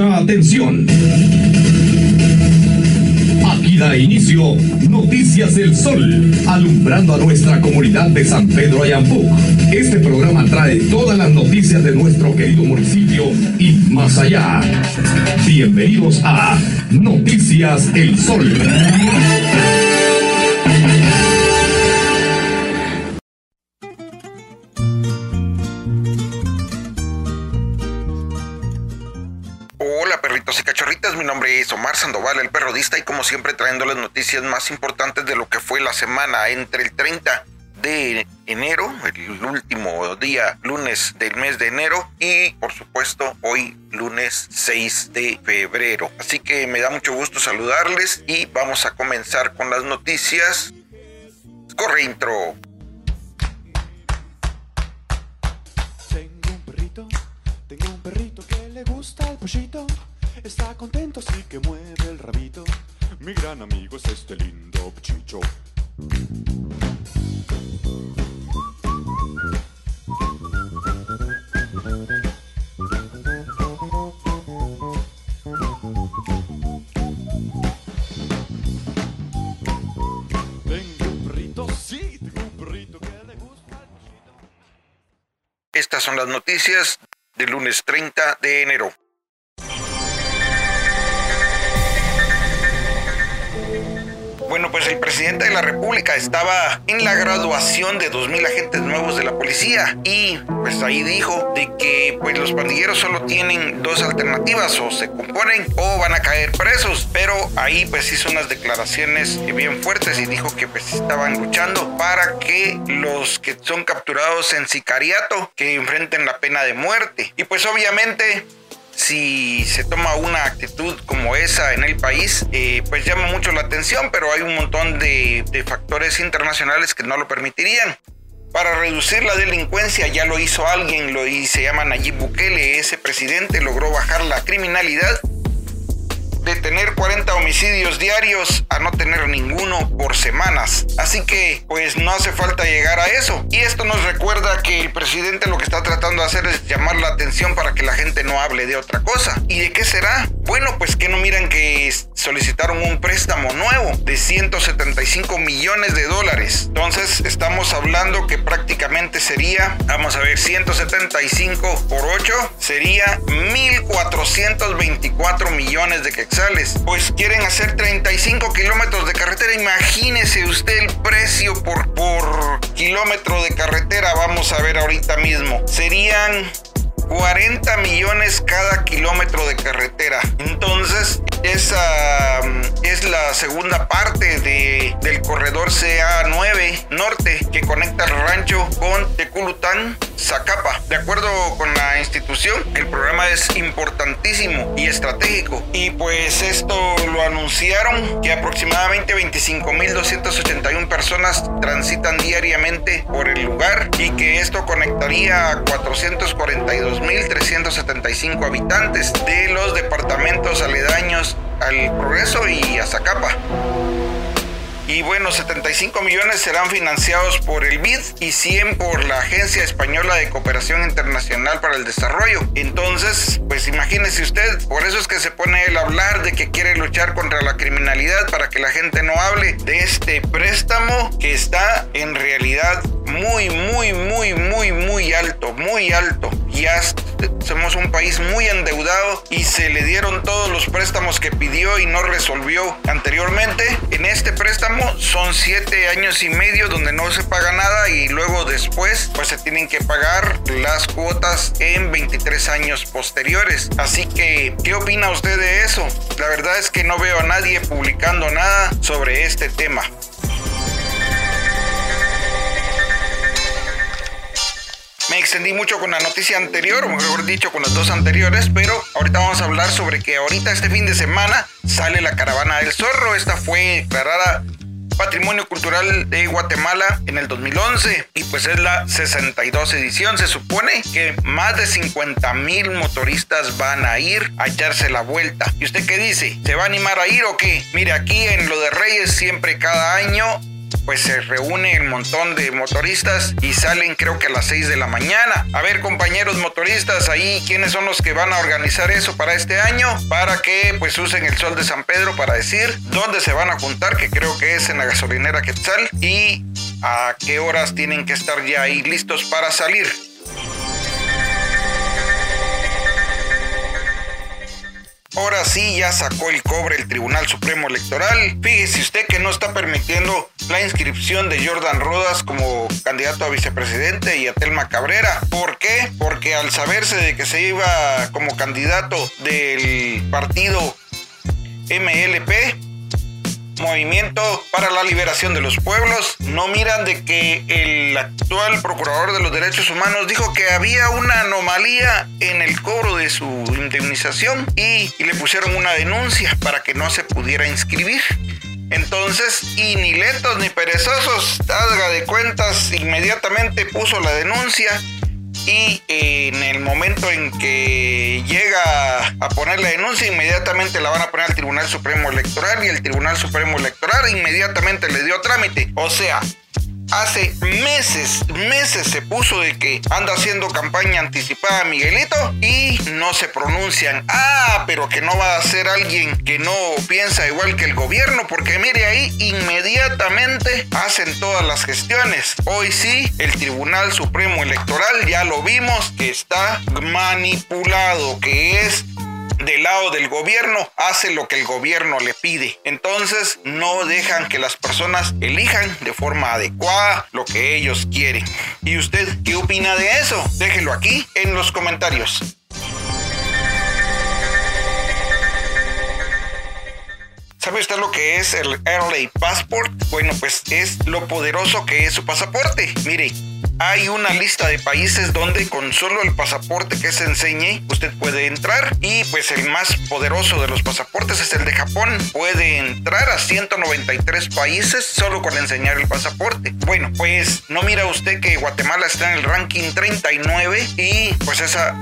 Atención. Aquí da inicio Noticias del Sol, alumbrando a nuestra comunidad de San Pedro Ayampuc. Este programa trae todas las noticias de nuestro querido municipio y más allá. Bienvenidos a Noticias El Sol. Omar Sandoval, el periodista, y como siempre trayendo las noticias más importantes de lo que fue la semana entre el 30 de enero, el último día lunes del mes de enero y por supuesto hoy lunes 6 de febrero. Así que me da mucho gusto saludarles y vamos a comenzar con las noticias. Corre intro. Contento, así que mueve el rabito. Mi gran amigo es este lindo chicho. Sí. Estas son las noticias del lunes 30 de enero. Bueno, pues el presidente de la República estaba en la graduación de 2.000 agentes nuevos de la policía y pues ahí dijo de que pues los pandilleros solo tienen dos alternativas, o se componen o van a caer presos, pero ahí pues hizo unas declaraciones bien fuertes y dijo que pues estaban luchando para que los que son capturados en sicariato que enfrenten la pena de muerte. Y pues obviamente si se toma una actitud como esa en el país, eh, pues llama mucho la atención, pero hay un montón de, factores internacionales que no lo permitirían. Para reducir la delincuencia ya lo hizo alguien, lo hizo, se llama Nayib Bukele, ese presidente logró bajar la criminalidad de tener 40 homicidios diarios a no tener ninguno por semanas. Así que pues no hace falta llegar a eso. Y esto nos recuerda que el presidente lo que está tratando de hacer es llamar la atención para que la gente no hable de otra cosa. ¿Y de qué será? Bueno, pues que no miran que solicitaron un préstamo nuevo de 175 millones de dólares. Entonces estamos hablando que prácticamente sería, vamos a ver, 175 por 8 sería 1424 millones de quetzales. Pues quieren hacer 35 kilómetros de carretera. Imagínese usted el precio por, por kilómetro de carretera. Vamos a ver ahorita mismo. Serían 40 millones cada kilómetro de carretera. Entonces, esa mm, es la segunda parte de, del corredor CA9 norte que conecta el rancho con Teculután, Zacapa. De acuerdo con la institución, el programa es importantísimo y estratégico. Y pues esto lo anunciaron que aproximadamente 25.281 personas transitan diariamente por el lugar y que esto conectaría a 442.375 habitantes de los departamentos aledaños al Progreso y a Zacapa. Y bueno, 75 millones serán financiados por el BID y 100 por la Agencia Española de Cooperación Internacional para el Desarrollo. Entonces, pues imagínese usted, por eso es que se pone el hablar de que quiere luchar contra la criminalidad para que la gente no hable de este préstamo que está en realidad muy, muy, muy, muy, muy alto, muy alto. Ya somos un país muy endeudado y se le dieron todos los préstamos que pidió y no resolvió anteriormente. En este préstamo son siete años y medio donde no se paga nada y luego después pues se tienen que pagar las cuotas en 23 años posteriores. Así que, ¿qué opina usted de eso? La verdad es que no veo a nadie publicando nada sobre este tema. Me extendí mucho con la noticia anterior, o mejor dicho, con las dos anteriores, pero ahorita vamos a hablar sobre que ahorita este fin de semana sale la caravana del zorro. Esta fue declarada Patrimonio Cultural de Guatemala en el 2011 y pues es la 62 edición. Se supone que más de 50 mil motoristas van a ir a echarse la vuelta. ¿Y usted qué dice? ¿Se va a animar a ir o qué? Mire, aquí en lo de Reyes siempre cada año pues se reúne el montón de motoristas y salen creo que a las 6 de la mañana. A ver compañeros motoristas ahí, ¿quiénes son los que van a organizar eso para este año? Para que pues usen el sol de San Pedro para decir dónde se van a juntar, que creo que es en la gasolinera Quetzal y a qué horas tienen que estar ya ahí listos para salir. Ahora sí, ya sacó el cobre el Tribunal Supremo Electoral. Fíjese usted que no está permitiendo la inscripción de Jordan Rodas como candidato a vicepresidente y a Telma Cabrera. ¿Por qué? Porque al saberse de que se iba como candidato del partido MLP, Movimiento para la Liberación de los Pueblos no miran de que el actual procurador de los derechos humanos dijo que había una anomalía en el cobro de su indemnización y, le pusieron una denuncia para que no se pudiera inscribir. Entonces, y ni lentos ni perezosos, haga de cuentas, inmediatamente puso la denuncia y en el momento en que llega a poner la denuncia, inmediatamente la van a poner al Tribunal Supremo Electoral y el Tribunal Supremo Electoral inmediatamente le dio trámite. O sea, hace meses, meses se puso de que anda haciendo campaña anticipada Miguelito y no se pronuncian. Ah, pero que no va a ser alguien que no piensa igual que el gobierno, porque mire ahí, inmediatamente hacen todas las gestiones. Hoy sí, el Tribunal Supremo Electoral ya lo vimos que está manipulado, que es del lado del gobierno hace lo que el gobierno le pide. Entonces no dejan que las personas elijan de forma adecuada lo que ellos quieren. ¿Y usted qué opina de eso? Déjelo aquí en los comentarios. ¿Sabe usted lo que es el LA Passport? Bueno, pues es lo poderoso que es su pasaporte. Mire, hay una lista de países donde con solo el pasaporte que se enseñe usted puede entrar y pues el más poderoso de los pasaportes es el de Japón. Puede entrar a 193 países solo con enseñar el pasaporte. Bueno, pues no mira usted que Guatemala está en el ranking 39 y pues esa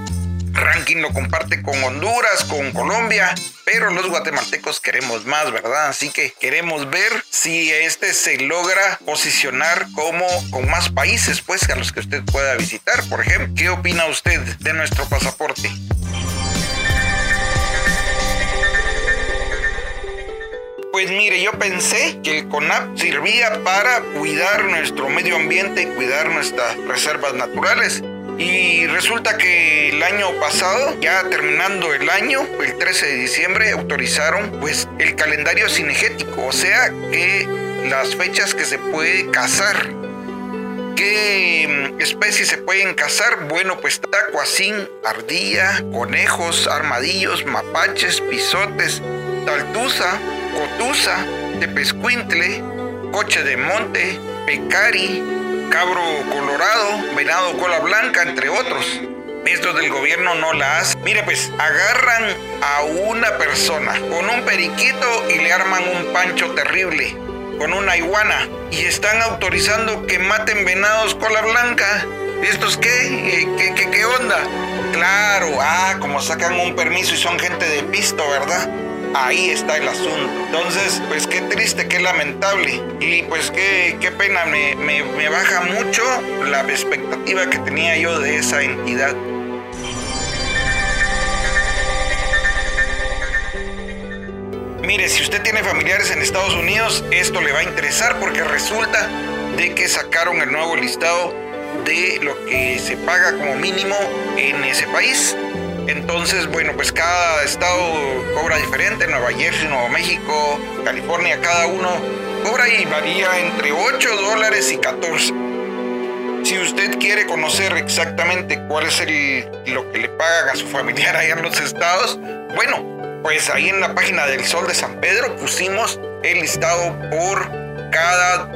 ranking lo comparte con Honduras, con Colombia, pero los guatemaltecos queremos más, ¿verdad? Así que queremos ver si este se logra posicionar como con más países, pues, a los que usted pueda visitar. Por ejemplo, ¿qué opina usted de nuestro pasaporte? Pues mire, yo pensé que el CONAP servía para cuidar nuestro medio ambiente y cuidar nuestras reservas naturales. Y resulta que el año pasado, ya terminando el año, el 13 de diciembre, autorizaron pues el calendario cinegético, o sea que las fechas que se puede cazar. ¿Qué mm, especies se pueden cazar? Bueno, pues tacuacín, ardilla, conejos, armadillos, mapaches, pisotes, taltuza, cotuza, tepescuintle, coche de monte, pecari, cabro colorado, venado cola blanca, entre otros. Estos del gobierno no la hacen. Mire, pues agarran a una persona con un periquito y le arman un pancho terrible con una iguana y están autorizando que maten venados cola blanca. ¿Y estos qué? ¿Qué, qué, qué onda? Claro, ah, como sacan un permiso y son gente de pisto, ¿verdad? Ahí está el asunto. Entonces, pues qué triste, qué lamentable. Y pues qué, qué pena, me, me baja mucho la expectativa que tenía yo de esa entidad. Mire, si usted tiene familiares en Estados Unidos, esto le va a interesar porque resulta de que sacaron el nuevo listado de lo que se paga como mínimo en ese país. Entonces, bueno, pues cada estado cobra diferente, Nueva Jersey, Nuevo México, California, cada uno cobra y varía entre 8 dólares y 14. Si usted quiere conocer exactamente cuál es el, lo que le pagan a su familiar allá en los estados, bueno, pues ahí en la página del Sol de San Pedro pusimos el listado por cada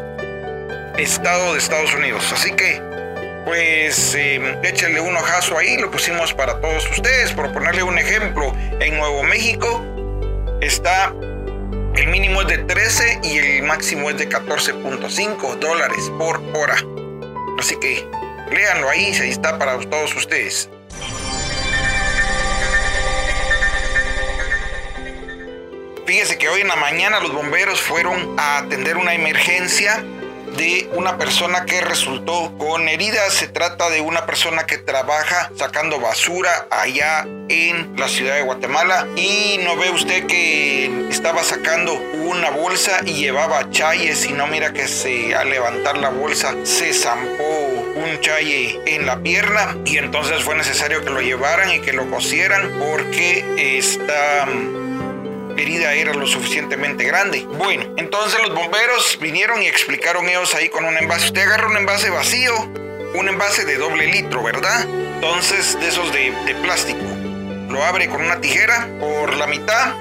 estado de Estados Unidos. Así que pues eh, échenle un ojazo ahí, lo pusimos para todos ustedes. Por ponerle un ejemplo, en Nuevo México está el mínimo es de 13 y el máximo es de 14.5 dólares por hora. Así que léanlo ahí, ahí está para todos ustedes. Fíjese que hoy en la mañana los bomberos fueron a atender una emergencia de una persona que resultó con heridas. Se trata de una persona que trabaja sacando basura allá en la ciudad de Guatemala y no ve usted que estaba sacando una bolsa y llevaba chayes y no mira que se al levantar la bolsa se zampó un chaye en la pierna y entonces fue necesario que lo llevaran y que lo cosieran porque esta herida era lo suficientemente grande. Bueno, entonces los bomberos vinieron y explicaron ellos ahí con un envase. Usted agarra un envase vacío, un envase de doble litro, ¿verdad? Entonces, de esos de, plástico. Lo abre con una tijera por la mitad,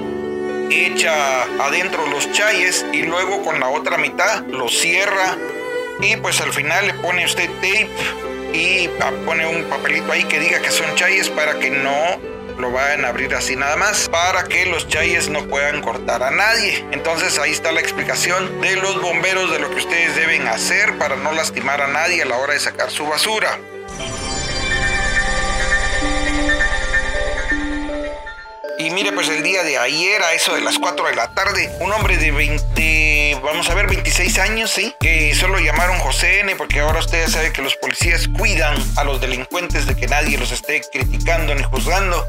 echa adentro los chayes y luego con la otra mitad lo cierra y pues al final le pone usted tape y pone un papelito ahí que diga que son chayes para que no lo van a abrir así nada más para que los chayes no puedan cortar a nadie. Entonces ahí está la explicación de los bomberos de lo que ustedes deben hacer para no lastimar a nadie a la hora de sacar su basura. Y mire, pues el día de ayer, a eso de las 4 de la tarde, un hombre de 20, vamos a ver, 26 años, ¿sí? Que solo llamaron José N, porque ahora ustedes saben que los policías cuidan a los delincuentes de que nadie los esté criticando ni juzgando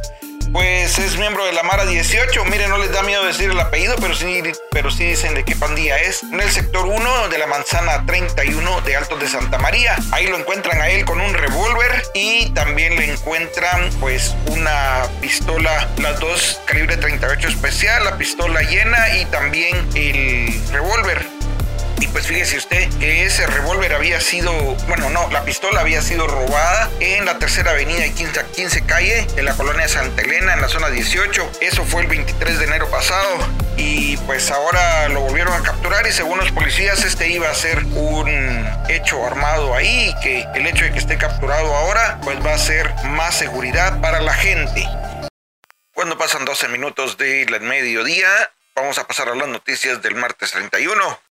pues es miembro de la Mara 18. Mire, no les da miedo decir el apellido, pero sí, pero sí dicen de qué pandilla es. En el sector 1 de la manzana 31 de Altos de Santa María. Ahí lo encuentran a él con un revólver y también le encuentran pues una pistola, las dos calibre 38 especial, la pistola llena y también el revólver y pues fíjese usted que ese revólver había sido, bueno, no, la pistola había sido robada en la tercera avenida y 15, 15 calle de la colonia Santa Elena en la zona 18. Eso fue el 23 de enero pasado y pues ahora lo volvieron a capturar y según los policías este iba a ser un hecho armado ahí y que el hecho de que esté capturado ahora pues va a ser más seguridad para la gente. Cuando pasan 12 minutos del mediodía, vamos a pasar a las noticias del martes 31.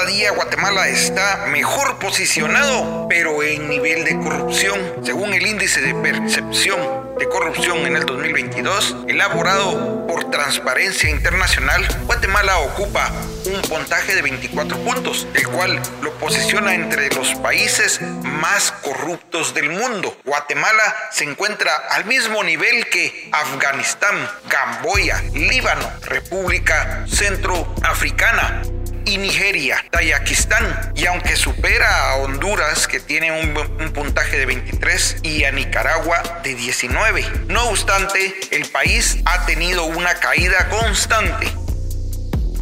Cada día Guatemala está mejor posicionado, pero en nivel de corrupción. Según el índice de percepción de corrupción en el 2022, elaborado por Transparencia Internacional, Guatemala ocupa un puntaje de 24 puntos, el cual lo posiciona entre los países más corruptos del mundo. Guatemala se encuentra al mismo nivel que Afganistán, Camboya, Líbano, República Centroafricana, y Nigeria, Tayakistán, y aunque supera a Honduras, que tiene un, un, puntaje de 23, y a Nicaragua de 19. No obstante, el país ha tenido una caída constante,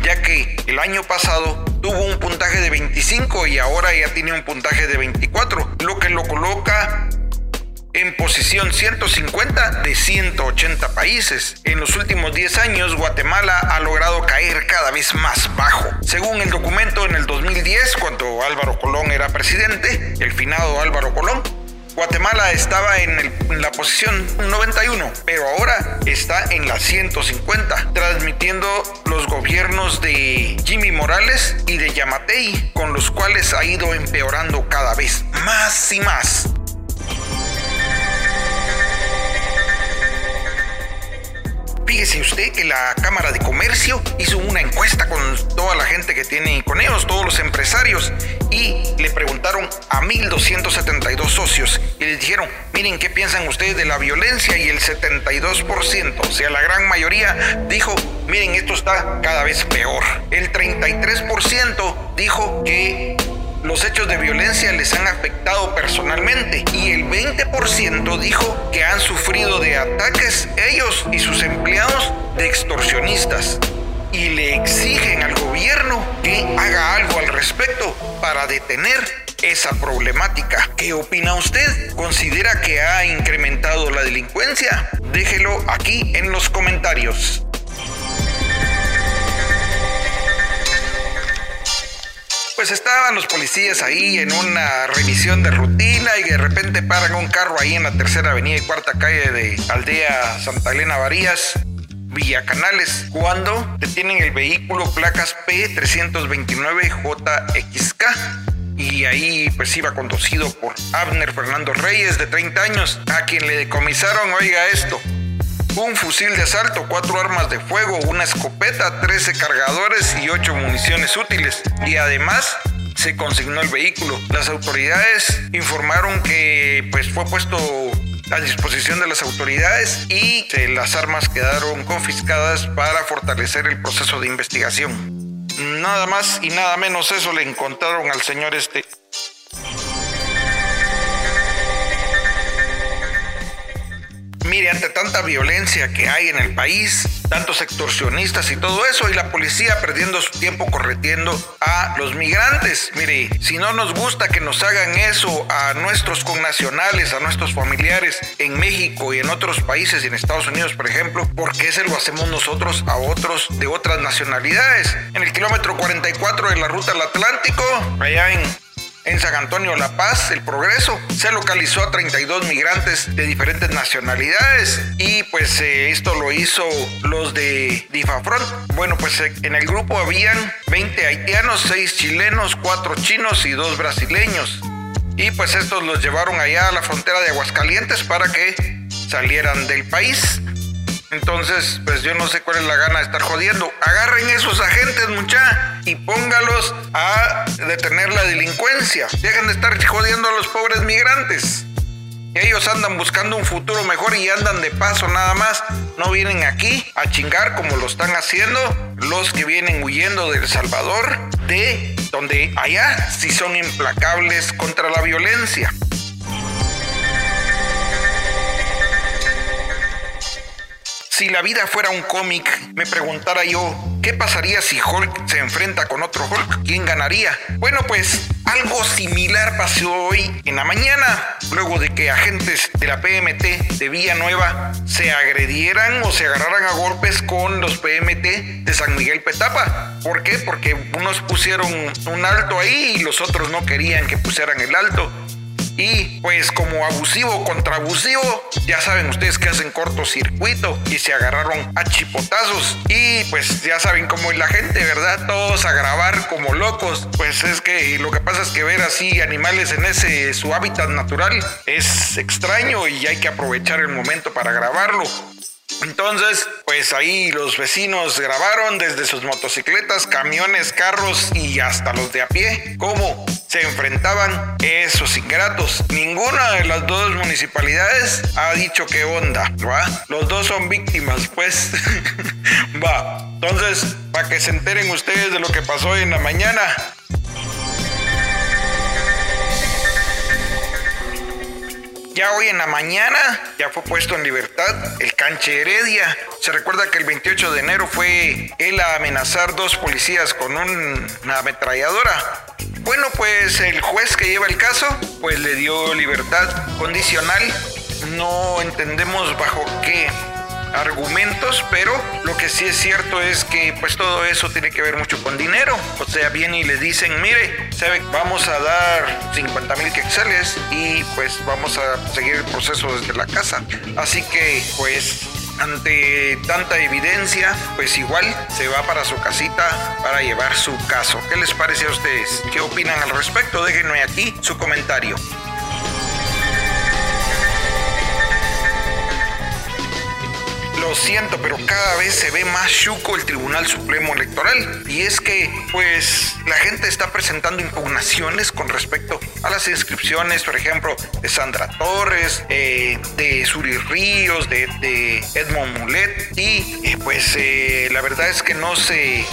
ya que el año pasado tuvo un puntaje de 25 y ahora ya tiene un puntaje de 24, lo que lo coloca en posición 150 de 180 países. En los últimos 10 años, Guatemala ha logrado caer cada vez más bajo. Según el documento en el 2010, cuando Álvaro Colón era presidente, el finado Álvaro Colón, Guatemala estaba en, la posición 91, pero ahora está en la 150, transmitiendo los gobiernos de Jimmy Morales y de Yamatei, con los cuales ha ido empeorando cada vez más y más. Fíjese usted que la Cámara de Comercio hizo una encuesta con toda la gente que tiene con ellos, todos los empresarios, y le preguntaron a 1.272 socios y les dijeron, miren, ¿qué piensan ustedes de la violencia? Y el 72%, o sea, la gran mayoría dijo, miren, esto está cada vez peor. El 33% dijo que los hechos de violencia les han afectado personalmente y el 20% dijo que han sufrido de ataques ellos y sus empleados de extorsionistas y le exigen al gobierno que haga algo al respecto para detener esa problemática. ¿Qué opina usted? ¿Considera que ha incrementado la delincuencia? Déjelo aquí en los comentarios. Pues estaban los policías ahí en una revisión de rutina y de repente paran un carro ahí en la tercera avenida y cuarta calle de Aldea Santa Elena Varías, Villa Canales, cuando detienen el vehículo placas P329JXK y ahí pues iba conducido por Abner Fernando Reyes de 30 años, a quien le decomisaron, oiga esto, un fusil de asalto, cuatro armas de fuego, una escopeta, 13 cargadores y 8 municiones útiles. Y además se consignó el vehículo. Las autoridades informaron que pues fue puesto a disposición de las autoridades y las armas quedaron confiscadas para fortalecer el proceso de investigación. Nada más y nada menos eso le encontraron al señor este. Mire, ante tanta violencia que hay en el país, tantos extorsionistas y todo eso, y la policía perdiendo su tiempo corretiendo a los migrantes. Mire, si no nos gusta que nos hagan eso a nuestros connacionales, a nuestros familiares en México y en otros países y en Estados Unidos, por ejemplo, ¿por qué se lo hacemos nosotros a otros de otras nacionalidades? En el kilómetro 44 de la ruta al Atlántico, allá en en San Antonio La Paz, El Progreso, se localizó a 32 migrantes de diferentes nacionalidades y pues eh, esto lo hizo los de Difafront. Bueno, pues eh, en el grupo habían 20 haitianos, 6 chilenos, 4 chinos y 2 brasileños. Y pues estos los llevaron allá a la frontera de Aguascalientes para que salieran del país. Entonces, pues yo no sé cuál es la gana de estar jodiendo. Agarren esos agentes, mucha, y póngalos a detener la delincuencia. Dejen de estar jodiendo a los pobres migrantes. Ellos andan buscando un futuro mejor y andan de paso nada más. No vienen aquí a chingar como lo están haciendo los que vienen huyendo de El Salvador, de donde allá sí son implacables contra la violencia. Si la vida fuera un cómic, me preguntara yo, ¿qué pasaría si Hulk se enfrenta con otro Hulk? ¿Quién ganaría? Bueno, pues algo similar pasó hoy en la mañana, luego de que agentes de la PMT de Villanueva se agredieran o se agarraran a golpes con los PMT de San Miguel Petapa. ¿Por qué? Porque unos pusieron un alto ahí y los otros no querían que pusieran el alto. Y pues como abusivo contra abusivo, ya saben ustedes que hacen cortocircuito y se agarraron a chipotazos. Y pues ya saben cómo es la gente, ¿verdad? Todos a grabar como locos. Pues es que lo que pasa es que ver así animales en ese su hábitat natural es extraño y hay que aprovechar el momento para grabarlo. Entonces, pues ahí los vecinos grabaron desde sus motocicletas, camiones, carros y hasta los de a pie cómo se enfrentaban esos ingratos. Ninguna de las dos municipalidades ha dicho qué onda. Los dos son víctimas, pues. va. Entonces, para que se enteren ustedes de lo que pasó hoy en la mañana, Ya hoy en la mañana ya fue puesto en libertad el canche Heredia. Se recuerda que el 28 de enero fue él a amenazar dos policías con una ametralladora. Bueno, pues el juez que lleva el caso, pues le dio libertad condicional. No entendemos bajo qué argumentos, pero lo que sí es cierto es que pues todo eso tiene que ver mucho con dinero. O sea, vienen y le dicen, mire, ¿sabe? vamos a dar 50 mil quetzales y pues vamos a seguir el proceso desde la casa. Así que pues ante tanta evidencia, pues igual se va para su casita para llevar su caso. ¿Qué les parece a ustedes? ¿Qué opinan al respecto? Déjenme aquí su comentario. Lo siento, pero cada vez se ve más chuco el Tribunal Supremo Electoral. Y es que, pues, la gente está presentando impugnaciones con respecto a las inscripciones, por ejemplo, de Sandra Torres, eh, de Suri Ríos, de, Edmond Mulet. Y, eh, pues, eh, la verdad es que no se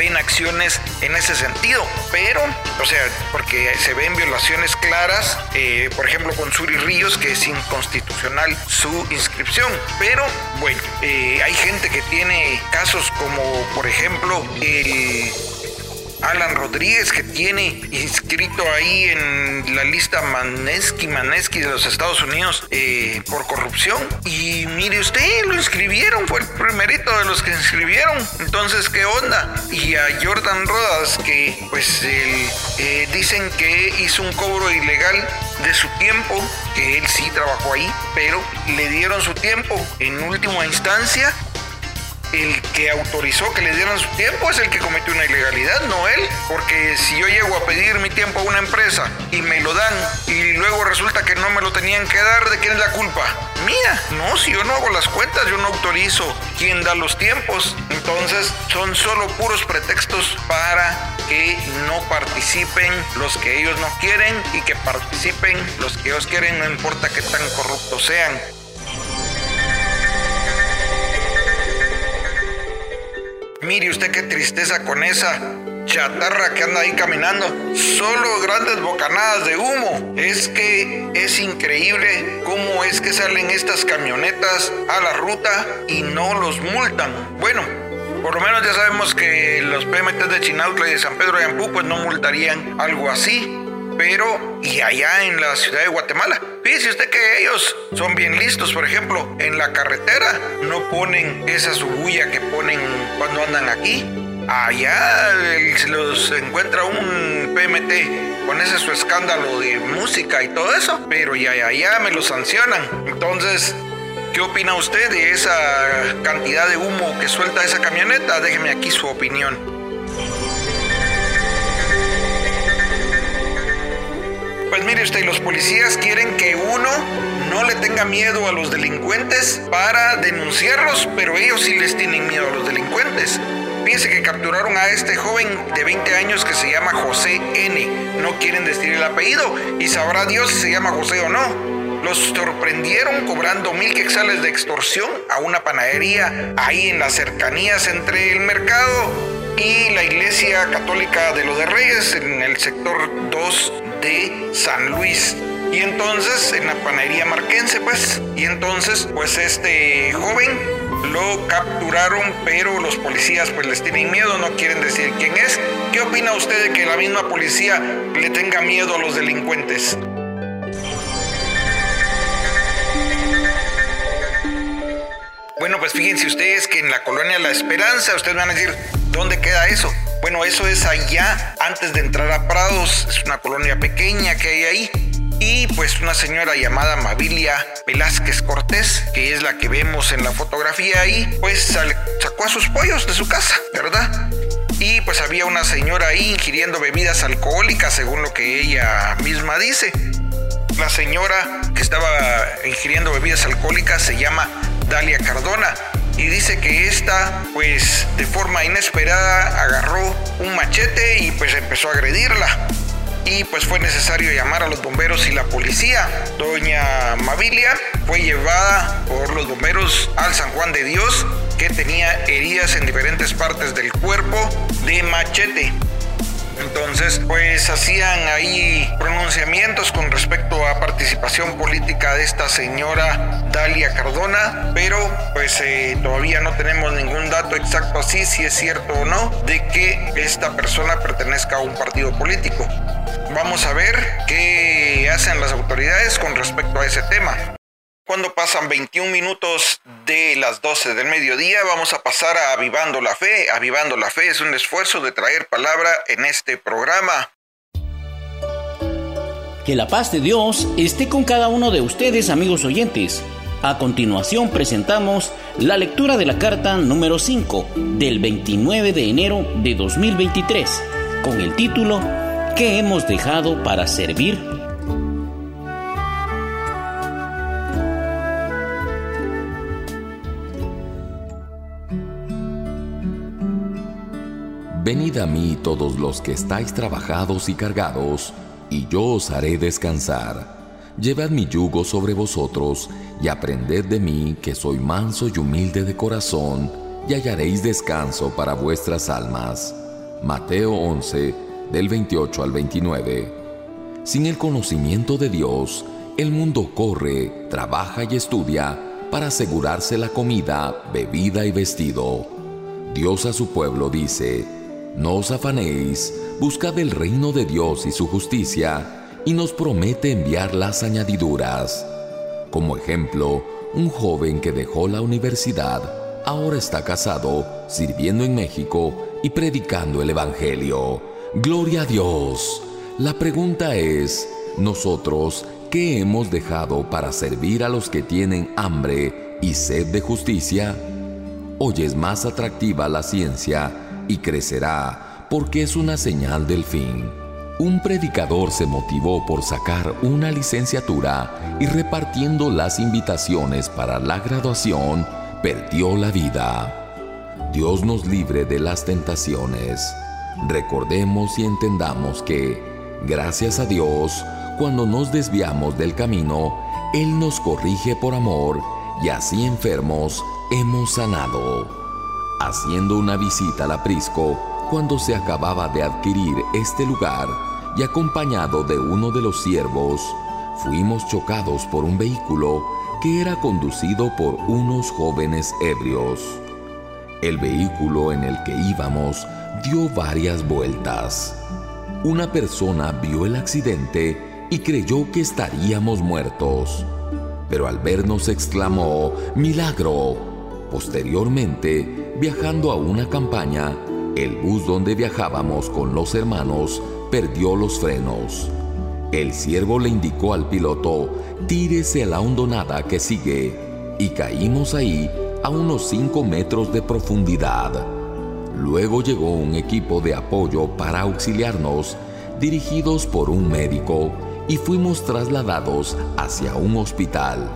ven acciones en ese sentido, pero, o sea, porque se ven violaciones claras, eh, por ejemplo, con Suri Ríos, que es inconstitucional su inscripción, pero bueno, eh, hay gente que tiene casos como, por ejemplo, el Alan Rodríguez, que tiene inscrito ahí en la lista Manesky, Manesky de los Estados Unidos eh, por corrupción. Y mire usted, lo inscribieron, fue el primerito de los que inscribieron. Entonces, ¿qué onda? Y a Jordan Rodas, que pues eh, dicen que hizo un cobro ilegal de su tiempo, que él sí trabajó ahí, pero le dieron su tiempo en última instancia el que autorizó que le dieran su tiempo es el que cometió una ilegalidad, no él. Porque si yo llego a pedir mi tiempo a una empresa y me lo dan y luego resulta que no me lo tenían que dar, ¿de quién es la culpa? Mía. No, si yo no hago las cuentas, yo no autorizo quién da los tiempos. Entonces son solo puros pretextos para que no participen los que ellos no quieren y que participen los que ellos quieren, no importa qué tan corruptos sean. Mire usted qué tristeza con esa chatarra que anda ahí caminando. Solo grandes bocanadas de humo. Es que es increíble cómo es que salen estas camionetas a la ruta y no los multan. Bueno, por lo menos ya sabemos que los PMT de Chinautla y de San Pedro de Ampú pues no multarían algo así. Pero, y allá en la ciudad de Guatemala, fíjese usted que ellos son bien listos. Por ejemplo, en la carretera no ponen esa subulla que ponen cuando andan aquí. Allá se los encuentra un PMT con ese su escándalo de música y todo eso, pero ya, ya, ya me lo sancionan. Entonces, ¿Qué opina usted de esa cantidad de humo que suelta esa camioneta? Déjeme aquí su opinión. Pues mire usted, los policías quieren que uno no le tenga miedo a los delincuentes para denunciarlos, pero ellos sí les tienen miedo a los delincuentes. Fíjense que capturaron a este joven de 20 años que se llama José N. No quieren decir el apellido y sabrá Dios si se llama José o no. Los sorprendieron cobrando mil quexales de extorsión a una panadería ahí en las cercanías entre el mercado y la iglesia católica de los de Reyes en el sector 2 de San Luis. Y entonces, en la panadería marquense, pues, y entonces, pues este joven lo capturaron, pero los policías pues les tienen miedo, no quieren decir quién es. ¿Qué opina usted de que la misma policía le tenga miedo a los delincuentes? Bueno, pues fíjense ustedes que en la colonia La Esperanza, ustedes van a decir, ¿dónde queda eso? Bueno, eso es allá antes de entrar a Prados, es una colonia pequeña que hay ahí. Y pues una señora llamada Mabilia Velázquez Cortés, que es la que vemos en la fotografía ahí, pues sacó a sus pollos de su casa, ¿verdad? Y pues había una señora ahí ingiriendo bebidas alcohólicas, según lo que ella misma dice. La señora que estaba ingiriendo bebidas alcohólicas se llama Dalia Cardona y dice que esta pues de forma inesperada agarró un machete y pues empezó a agredirla y pues fue necesario llamar a los bomberos y la policía. Doña Mavilia fue llevada por los bomberos al San Juan de Dios que tenía heridas en diferentes partes del cuerpo de machete. Entonces, pues hacían ahí pronunciamientos con respecto a participación política de esta señora Dalia Cardona, pero pues eh, todavía no tenemos ningún dato exacto así, si es cierto o no, de que esta persona pertenezca a un partido político. Vamos a ver qué hacen las autoridades con respecto a ese tema. Cuando pasan 21 minutos de las 12 del mediodía, vamos a pasar a Avivando la Fe. Avivando la Fe es un esfuerzo de traer palabra en este programa. Que la paz de Dios esté con cada uno de ustedes, amigos oyentes. A continuación presentamos la lectura de la carta número 5 del 29 de enero de 2023, con el título ¿Qué hemos dejado para servir? Venid a mí todos los que estáis trabajados y cargados, y yo os haré descansar. Llevad mi yugo sobre vosotros, y aprended de mí que soy manso y humilde de corazón, y hallaréis descanso para vuestras almas. Mateo 11, del 28 al 29. Sin el conocimiento de Dios, el mundo corre, trabaja y estudia para asegurarse la comida, bebida y vestido. Dios a su pueblo dice, no os afanéis, buscad el reino de Dios y su justicia, y nos promete enviar las añadiduras. Como ejemplo, un joven que dejó la universidad ahora está casado, sirviendo en México y predicando el Evangelio. Gloria a Dios. La pregunta es, ¿nosotros qué hemos dejado para servir a los que tienen hambre y sed de justicia? hoy es más atractiva la ciencia y crecerá porque es una señal del fin. Un predicador se motivó por sacar una licenciatura y repartiendo las invitaciones para la graduación, perdió la vida. Dios nos libre de las tentaciones. Recordemos y entendamos que, gracias a Dios, cuando nos desviamos del camino, Él nos corrige por amor y así enfermos hemos sanado. Haciendo una visita al aprisco, cuando se acababa de adquirir este lugar y acompañado de uno de los siervos, fuimos chocados por un vehículo que era conducido por unos jóvenes ebrios. El vehículo en el que íbamos dio varias vueltas. Una persona vio el accidente y creyó que estaríamos muertos, pero al vernos exclamó, ¡Milagro! Posteriormente, viajando a una campaña, el bus donde viajábamos con los hermanos perdió los frenos. El siervo le indicó al piloto, tírese a la hondonada que sigue, y caímos ahí a unos 5 metros de profundidad. Luego llegó un equipo de apoyo para auxiliarnos, dirigidos por un médico, y fuimos trasladados hacia un hospital.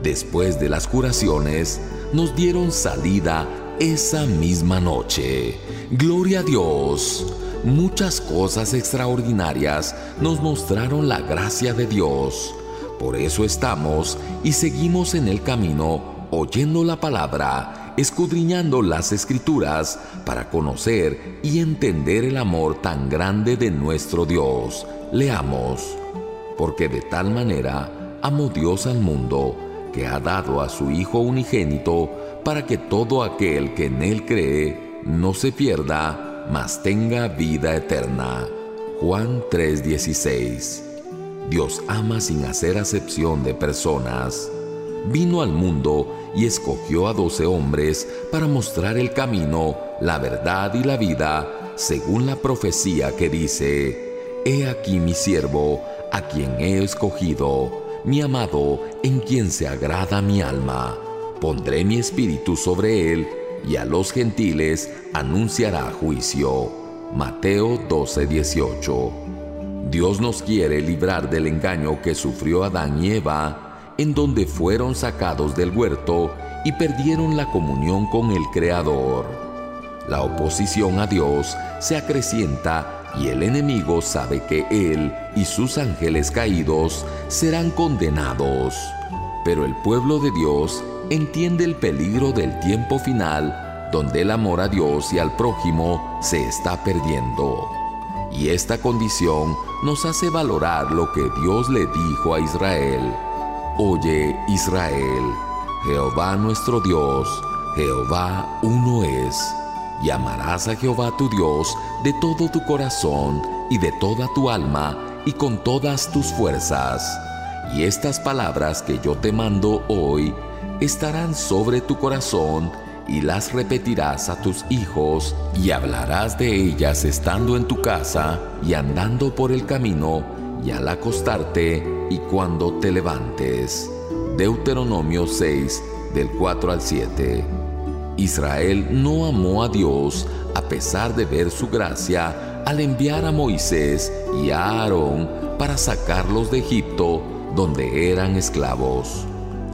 Después de las curaciones, nos dieron salida esa misma noche. Gloria a Dios. Muchas cosas extraordinarias nos mostraron la gracia de Dios. Por eso estamos y seguimos en el camino oyendo la palabra, escudriñando las escrituras para conocer y entender el amor tan grande de nuestro Dios. Leamos, porque de tal manera amó Dios al mundo, que ha dado a su Hijo unigénito, para que todo aquel que en Él cree no se pierda, mas tenga vida eterna. Juan 3:16 Dios ama sin hacer acepción de personas vino al mundo y escogió a doce hombres para mostrar el camino, la verdad y la vida, según la profecía que dice, He aquí mi siervo, a quien he escogido, mi amado, en quien se agrada mi alma. Pondré mi espíritu sobre él, y a los gentiles anunciará juicio. Mateo 12:18 Dios nos quiere librar del engaño que sufrió Adán y Eva, en donde fueron sacados del huerto y perdieron la comunión con el Creador. La oposición a Dios se acrecienta y el enemigo sabe que Él y sus ángeles caídos serán condenados. Pero el pueblo de Dios entiende el peligro del tiempo final donde el amor a Dios y al prójimo se está perdiendo. Y esta condición nos hace valorar lo que Dios le dijo a Israel Oye Israel, Jehová nuestro Dios, Jehová uno es. Y amarás a Jehová tu Dios de todo tu corazón y de toda tu alma y con todas tus fuerzas. Y estas palabras que yo te mando hoy estarán sobre tu corazón y las repetirás a tus hijos y hablarás de ellas estando en tu casa y andando por el camino y al acostarte y cuando te levantes. Deuteronomio 6, del 4 al 7. Israel no amó a Dios a pesar de ver su gracia al enviar a Moisés y a Aarón para sacarlos de Egipto, donde eran esclavos.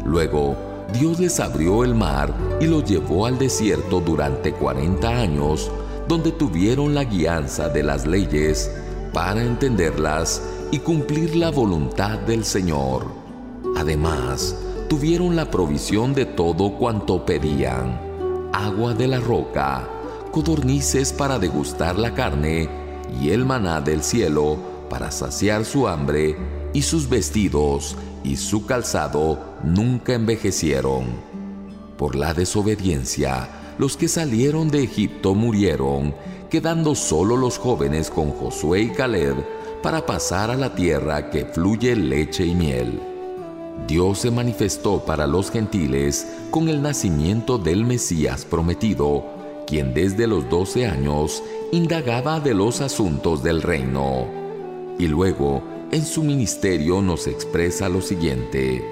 Luego, Dios les abrió el mar y los llevó al desierto durante 40 años, donde tuvieron la guianza de las leyes para entenderlas y cumplir la voluntad del Señor. Además, tuvieron la provisión de todo cuanto pedían, agua de la roca, codornices para degustar la carne y el maná del cielo para saciar su hambre y sus vestidos y su calzado nunca envejecieron. Por la desobediencia, los que salieron de Egipto murieron, quedando solo los jóvenes con Josué y Caleb para pasar a la tierra que fluye leche y miel. Dios se manifestó para los gentiles con el nacimiento del Mesías prometido, quien desde los doce años indagaba de los asuntos del reino. Y luego, en su ministerio nos expresa lo siguiente,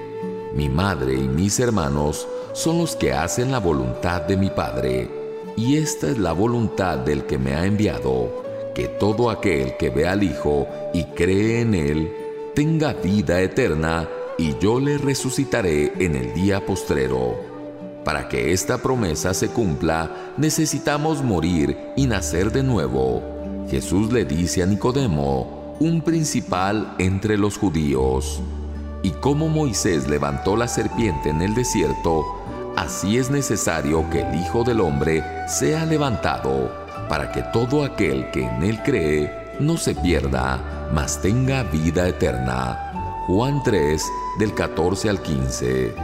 Mi madre y mis hermanos son los que hacen la voluntad de mi Padre, y esta es la voluntad del que me ha enviado, que todo aquel que ve al Hijo y cree en Él, tenga vida eterna, y yo le resucitaré en el día postrero. Para que esta promesa se cumpla, necesitamos morir y nacer de nuevo. Jesús le dice a Nicodemo, un principal entre los judíos, y como Moisés levantó la serpiente en el desierto, así es necesario que el Hijo del Hombre sea levantado, para que todo aquel que en él cree no se pierda, mas tenga vida eterna. Juan 3, del 14 al 15.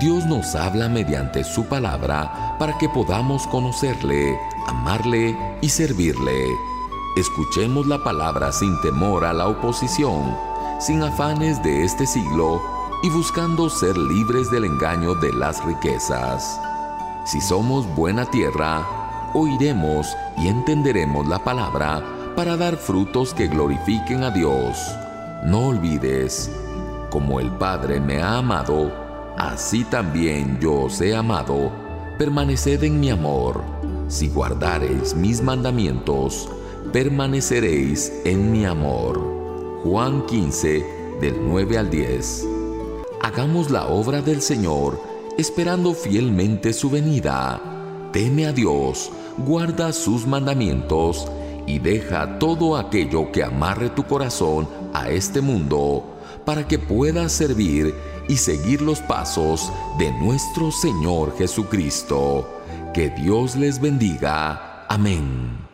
Dios nos habla mediante su palabra para que podamos conocerle, amarle y servirle. Escuchemos la palabra sin temor a la oposición sin afanes de este siglo y buscando ser libres del engaño de las riquezas. Si somos buena tierra, oiremos y entenderemos la palabra para dar frutos que glorifiquen a Dios. No olvides, como el Padre me ha amado, así también yo os he amado, permaneced en mi amor. Si guardareis mis mandamientos, permaneceréis en mi amor. Juan 15, del 9 al 10. Hagamos la obra del Señor, esperando fielmente su venida. Teme a Dios, guarda sus mandamientos y deja todo aquello que amarre tu corazón a este mundo, para que puedas servir y seguir los pasos de nuestro Señor Jesucristo. Que Dios les bendiga. Amén.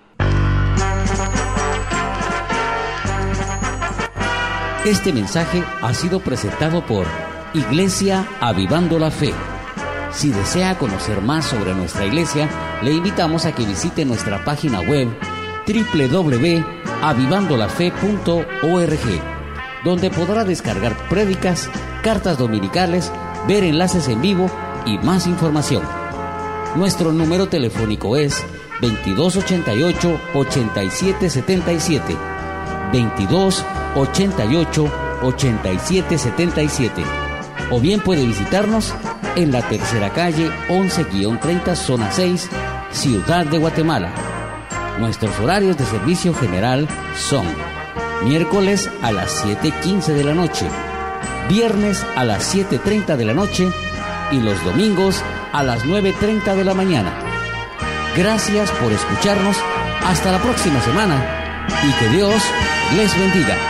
Este mensaje ha sido presentado por Iglesia Avivando la Fe. Si desea conocer más sobre nuestra iglesia, le invitamos a que visite nuestra página web www.avivandolafe.org, donde podrá descargar prédicas, cartas dominicales, ver enlaces en vivo y más información. Nuestro número telefónico es 2288 8777 22 88 87 77. O bien puede visitarnos en la tercera calle 11-30 zona 6, Ciudad de Guatemala. Nuestros horarios de servicio general son miércoles a las 7.15 de la noche, viernes a las 7.30 de la noche y los domingos a las 9.30 de la mañana. Gracias por escucharnos. Hasta la próxima semana y que Dios les bendiga.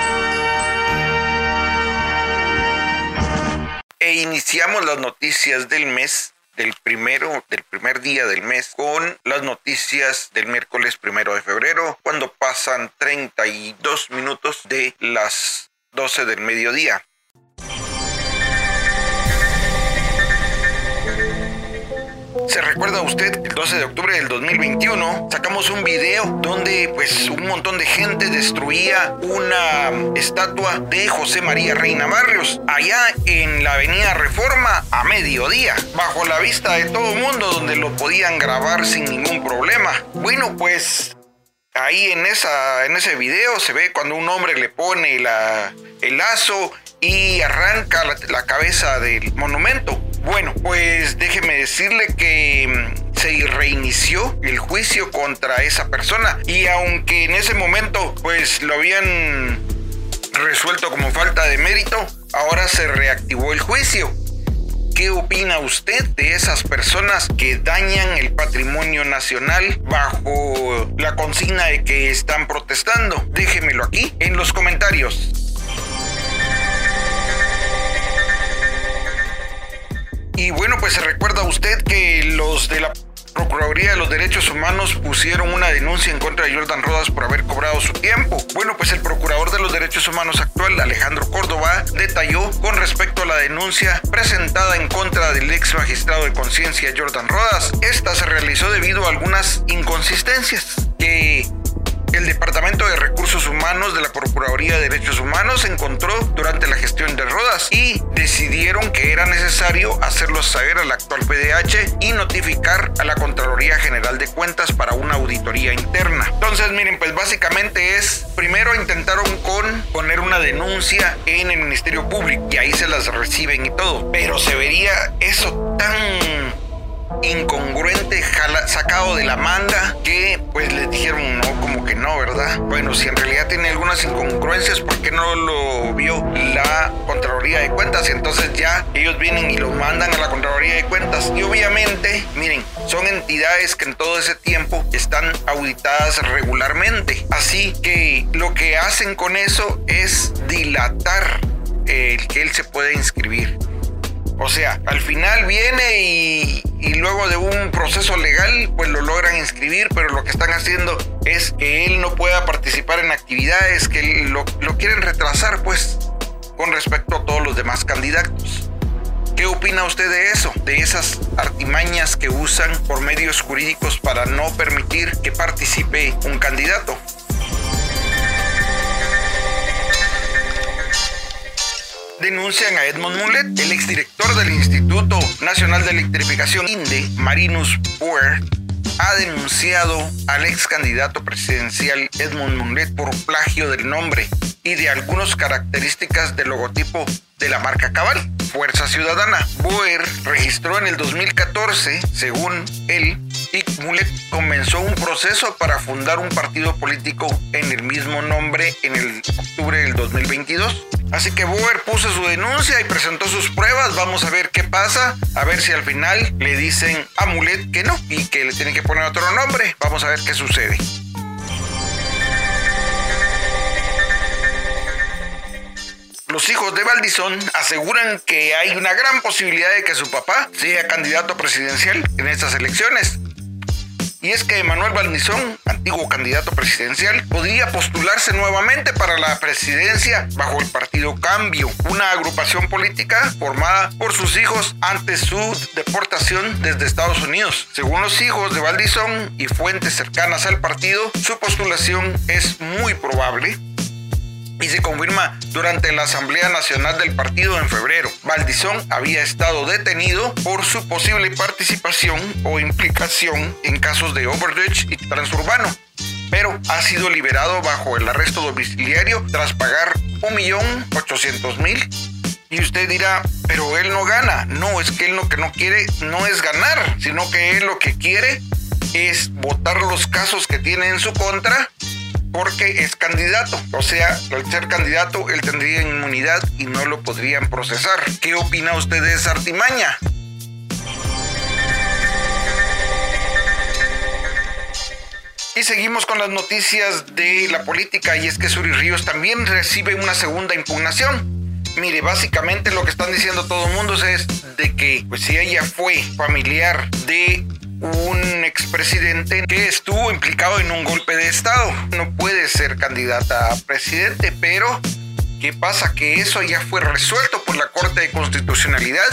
Iniciamos las noticias del mes del primero, del primer día del mes, con las noticias del miércoles primero de febrero, cuando pasan 32 minutos de las 12 del mediodía. ¿Se recuerda usted el 12 de octubre del 2021 sacamos un video donde pues un montón de gente destruía una estatua de José María Reina Barrios allá en la avenida Reforma a mediodía, bajo la vista de todo el mundo donde lo podían grabar sin ningún problema? Bueno, pues ahí en, esa, en ese video se ve cuando un hombre le pone la, el lazo y arranca la cabeza del monumento. Bueno, pues déjeme decirle que mm, se reinició el juicio contra esa persona y aunque en ese momento pues lo habían resuelto como falta de mérito, ahora se reactivó el juicio. ¿Qué opina usted de esas personas que dañan el patrimonio nacional bajo la consigna de que están protestando? Déjemelo aquí en los comentarios. Y bueno, pues se recuerda usted que los de la Procuraduría de los Derechos Humanos pusieron una denuncia en contra de Jordan Rodas por haber cobrado su tiempo. Bueno, pues el Procurador de los Derechos Humanos actual, Alejandro Córdoba, detalló con respecto a la denuncia presentada en contra del ex magistrado de conciencia Jordan Rodas. Esta se realizó debido a algunas inconsistencias que el Departamento de Recursos Humanos de la Procuraduría de Derechos Humanos encontró durante la gestión de Rodas y decidieron que era necesario hacerlo saber al actual PDH y notificar a la Contraloría General de Cuentas para una auditoría interna. Entonces, miren, pues básicamente es, primero intentaron con poner una denuncia en el Ministerio Público y ahí se las reciben y todo, pero se vería eso tan incongruente, sacado de la manga, que pues les dijeron no, como que no, ¿verdad? Bueno, si en realidad tiene algunas incongruencias, ¿por qué no lo vio la Contraloría de Cuentas? Entonces ya ellos vienen y lo mandan a la Contraloría de Cuentas. Y obviamente, miren, son entidades que en todo ese tiempo están auditadas regularmente. Así que lo que hacen con eso es dilatar el que él se pueda inscribir. O sea, al final viene y, luego de un proceso legal, pues lo logran inscribir, pero lo que están haciendo es que él no pueda participar en actividades, que lo, quieren retrasar, pues, con respecto a todos los demás candidatos. ¿Qué opina usted de eso? De esas artimañas que usan por medios jurídicos para no permitir que participe un candidato. Denuncian a Edmond Mulet, el exdirector del Instituto Nacional de Electrificación INDE, Marinus Boer, ha denunciado al ex candidato presidencial Edmond Mulet por plagio del nombre y de algunas características del logotipo de la marca Cabal. Fuerza Ciudadana. Boer registró en el 2014, según él, y Mulet comenzó un proceso para fundar un partido político en el mismo nombre en el octubre del 2022. Así que Boer puso su denuncia y presentó sus pruebas. Vamos a ver qué pasa. A ver si al final le dicen a Mulet que no y que le tienen que poner otro nombre. Vamos a ver qué sucede. Los hijos de Valdizón aseguran que hay una gran posibilidad de que su papá sea candidato presidencial en estas elecciones. Y es que Manuel Valdizón, antiguo candidato presidencial, podría postularse nuevamente para la presidencia bajo el partido Cambio, una agrupación política formada por sus hijos ante su deportación desde Estados Unidos. Según los hijos de Valdizón y fuentes cercanas al partido, su postulación es muy probable y se confirma durante la Asamblea Nacional del partido en febrero. Valdizón había estado detenido por su posible participación o implicación en casos de overdose y transurbano, pero ha sido liberado bajo el arresto domiciliario tras pagar 1.800.000 y usted dirá, pero él no gana. No, es que él lo que no quiere no es ganar, sino que él lo que quiere es votar los casos que tiene en su contra porque es candidato. O sea, al ser candidato, él tendría inmunidad y no lo podrían procesar. ¿Qué opina usted de esa artimaña? Y seguimos con las noticias de la política y es que Suri Ríos también recibe una segunda impugnación. Mire, básicamente lo que están diciendo todo el mundo es de que pues si ella fue familiar de un expresidente que estuvo implicado en un golpe de Estado. No puede ser candidata a presidente, pero ¿qué pasa? Que eso ya fue resuelto por la Corte de Constitucionalidad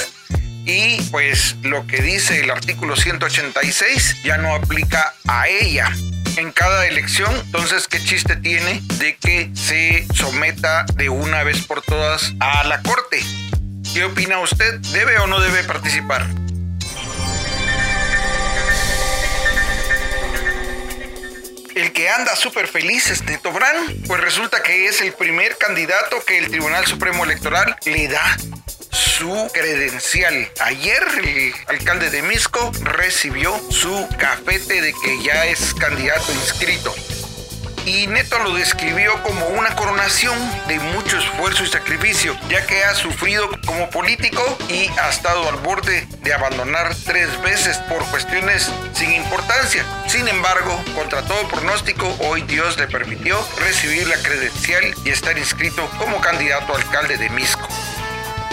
y pues lo que dice el artículo 186 ya no aplica a ella en cada elección. Entonces, ¿qué chiste tiene de que se someta de una vez por todas a la Corte? ¿Qué opina usted? ¿Debe o no debe participar? El que anda súper feliz es Neto Brand, pues resulta que es el primer candidato que el Tribunal Supremo Electoral le da su credencial. Ayer el alcalde de Misco recibió su cafete de que ya es candidato inscrito y Neto lo describió como una coronación de mucho esfuerzo y sacrificio, ya que ha sufrido como político y ha estado al borde de abandonar tres veces por cuestiones sin importancia. Sin embargo, contra todo pronóstico, hoy Dios le permitió recibir la credencial y estar inscrito como candidato a alcalde de Misco.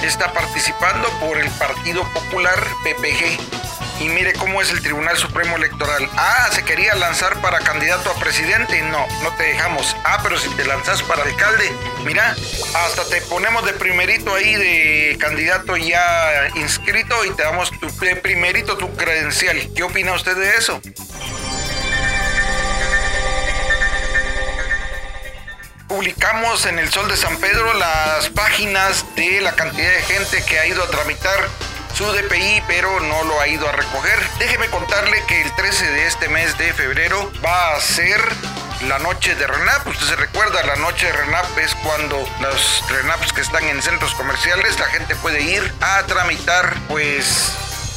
Está participando por el Partido Popular PPG y mire cómo es el Tribunal Supremo Electoral. Ah, se quería lanzar para candidato a presidente. No, no te dejamos. Ah, pero si te lanzas para alcalde, mira, hasta te ponemos de primerito ahí de candidato ya inscrito y te damos tu, de primerito tu credencial. ¿Qué opina usted de eso? publicamos en el Sol de San Pedro las páginas de la cantidad de gente que ha ido a tramitar su DPI, pero no lo ha ido a recoger. Déjeme contarle que el 13 de este mes de febrero va a ser la noche de RENAP. Usted se recuerda, la noche de RENAP es cuando los RENAPs que están en centros comerciales, la gente puede ir a tramitar, pues,